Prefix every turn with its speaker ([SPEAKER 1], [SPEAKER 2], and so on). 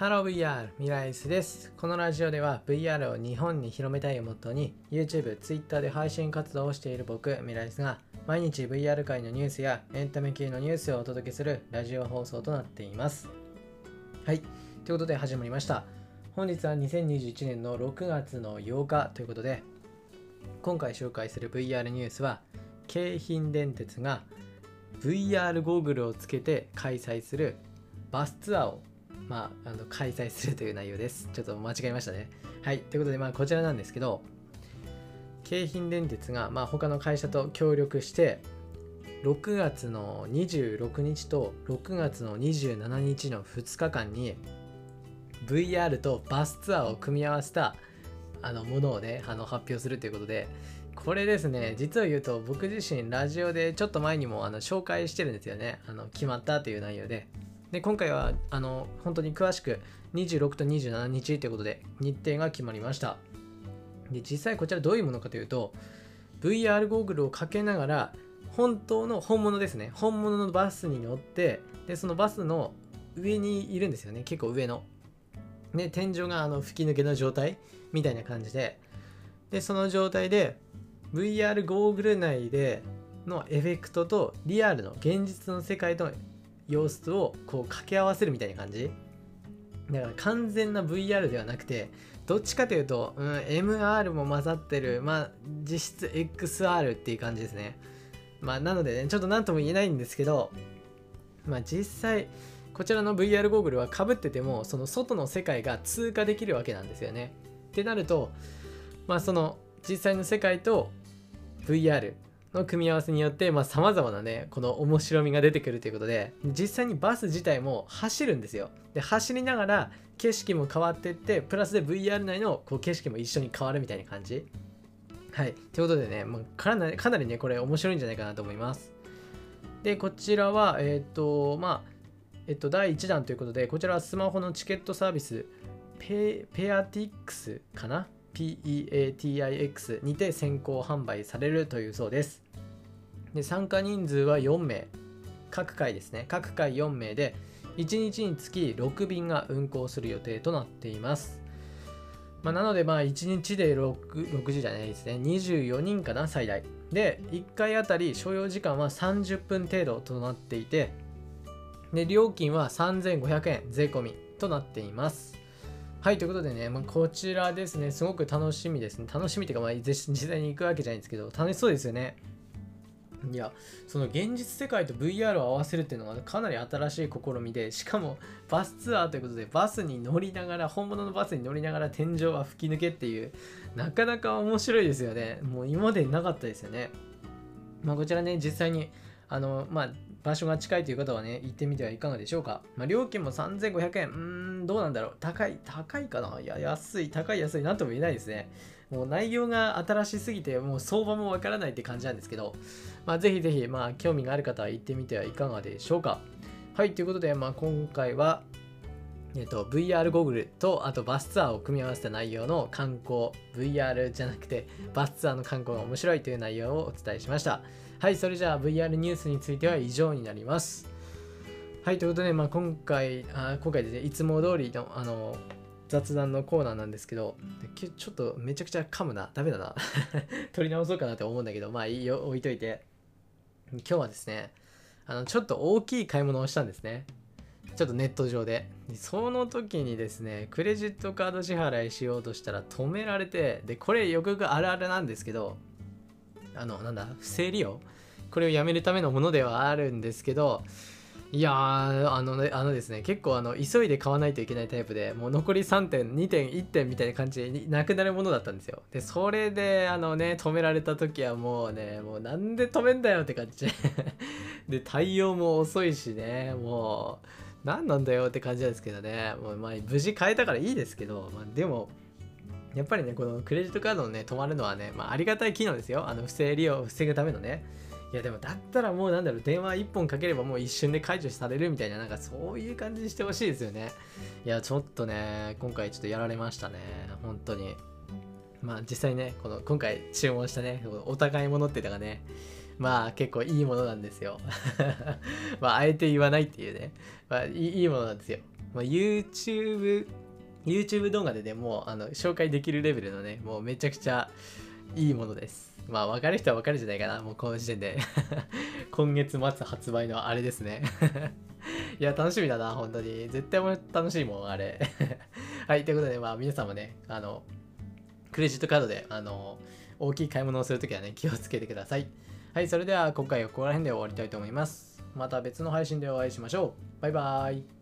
[SPEAKER 1] ハロー VR ミライスです。このラジオでは VR を日本に広めたいをモットーに YouTube、Twitter で配信活動をしている僕、ミライスが毎日 VR 界のニュースやエンタメ系のニュースをお届けするラジオ放送となっています。はい。ということで始まりました。本日は2021年の6月の8日ということで今回紹介する VR ニュースは京浜電鉄が VR ゴーグルをつけて開催するバスツアーをまあ、あの開催するという内容です。ちょっと間違えましたね。はい。ということで、まあ、こちらなんですけど、京浜電鉄が、まあ、他の会社と協力して、6月の26日と6月の27日の2日間に、VR とバスツアーを組み合わせたあのものをね、あの発表するということで、これですね、実を言うと僕自身ラジオでちょっと前にもあの紹介してるんですよね。あの決まったという内容で。で今回はあの本当に詳しく26と27日ということで日程が決まりました。で実際こちらどういうものかというと VR ゴーグルをかけながら本当の本物ですね。本物のバスに乗ってでそのバスの上にいるんですよね。結構上の。で天井があの吹き抜けの状態みたいな感じで。でその状態で VR ゴーグル内でのエフェクトとリアルの現実の世界と様子をこう掛け合わせるみたいな感じ？だから完全な VR ではなくてどっちかというと、うん、MR も混ざってるまあ実質 XR っていう感じですね。まあなのでねちょっと何とも言えないんですけどまあ実際こちらの VR ゴーグルはかぶっててもその外の世界が通過できるわけなんですよね。ってなるとまあその実際の世界と VR の組み合わせによってさまざ、まなねこの面白みが出てくるということで実際にバス自体も走るんですよ。で走りながら景色も変わってってプラスで VR 内のこう景色も一緒に変わるみたいな感じ。はい。ということでね、まあ、かなりかなりねこれ面白いんじゃないかなと思います。でこちらはえっ、とまあえっと第1弾ということでこちらはスマホのチケットサービスペペアティックスかな？PEATIX にて先行販売されるというそうです。で参加人数は4名。各回ですね。各回4名で、1日につき6便が運行する予定となっています。まあ、なので、まあ、1日で 6, 6時じゃないですね。24人かな、最大。で、1回あたり所要時間は30分程度となっていて、で料金は3500円税込みとなっています。はい、ということでね、まあ、こちらですね、すごく楽しみですね。楽しみっていうか、まあ、実際に行くわけじゃないんですけど、楽しそうですよね。いや、その現実世界と VR を合わせるっていうのはかなり新しい試みで、しかもバスツアーということで、バスに乗りながら、本物のバスに乗りながら天井は吹き抜けっていう、なかなか面白いですよね。もう今までなかったですよね。まあ、こちらね、実際に、あの、まあ、場所が近いという方はね、行ってみてはいかがでしょうか。まあ、料金も3500円。うーん、どうなんだろう。高い、高いかないや、安い、高い、安い、なんとも言えないですね。もう内容が新しすぎて、もう相場もわからないって感じなんですけど、まあ、ぜひぜひ、まあ、興味がある方は行ってみてはいかがでしょうか。はい、ということで、まあ、今回は、えっと、VR ゴーグルとあとバスツアーを組み合わせた内容の観光 VR じゃなくてバスツアーの観光が面白いという内容をお伝えしました。はいそれじゃあ VR ニュースについては以上になります。はいということで、まあ、今回あ今回ですねいつも通りのあの雑談のコーナーなんですけどちょっとめちゃくちゃ噛むな。ダメだな。取り直そうかなって思うんだけどまあいいよ。置いといて。今日はですねあのちょっと大きい買い物をしたんですねちょっとネット上で。その時にですね、クレジットカード支払いしようとしたら止められて、で、これよくよくあるあるなんですけど、あの、なんだ、不正利用？これをやめるためのものではあるんですけど、いやー、あのね、あのですね、結構あの、急いで買わないといけないタイプで、もう残り3点、2点、1点みたいな感じでなくなるものだったんですよ。で、それで、あのね、止められた時はもうね、もうなんで止めんだよって感じ。で、対応も遅いしね、もう、何なんだよって感じなんですけどね、もうまあ無事変えたからいいですけど、まあ、でも、やっぱりね、このクレジットカードのね、止まるのはね、まあ、ありがたい機能ですよ。あの不正利用を防ぐためのね。いやでもだったらもうなんだろう、電話1本かければもう一瞬で解除されるみたいな、なんかそういう感じにしてほしいですよね。いや、ちょっとね、今回ちょっとやられましたね。本当に。まあ実際ね、この今回注文したね、お互いものっていうのがね、まあ結構いいものなんですよ。まああえて言わないっていうね、まあいいものなんですよ。まあ、YouTube YouTube 動画でねもうあの紹介できるレベルのねもうめちゃくちゃいいものです。まあ分かる人は分かるんじゃないかな。もうこの時点で。今月末発売のあれですね。いや楽しみだな本当に。絶対楽しいもんあれ。はいということでまあ皆さんもねあのクレジットカードであの大きい買い物をするときはね気をつけてください。はいそれでは今回はここら辺で終わりたいと思います。また別の配信でお会いしましょう。バイバーイ。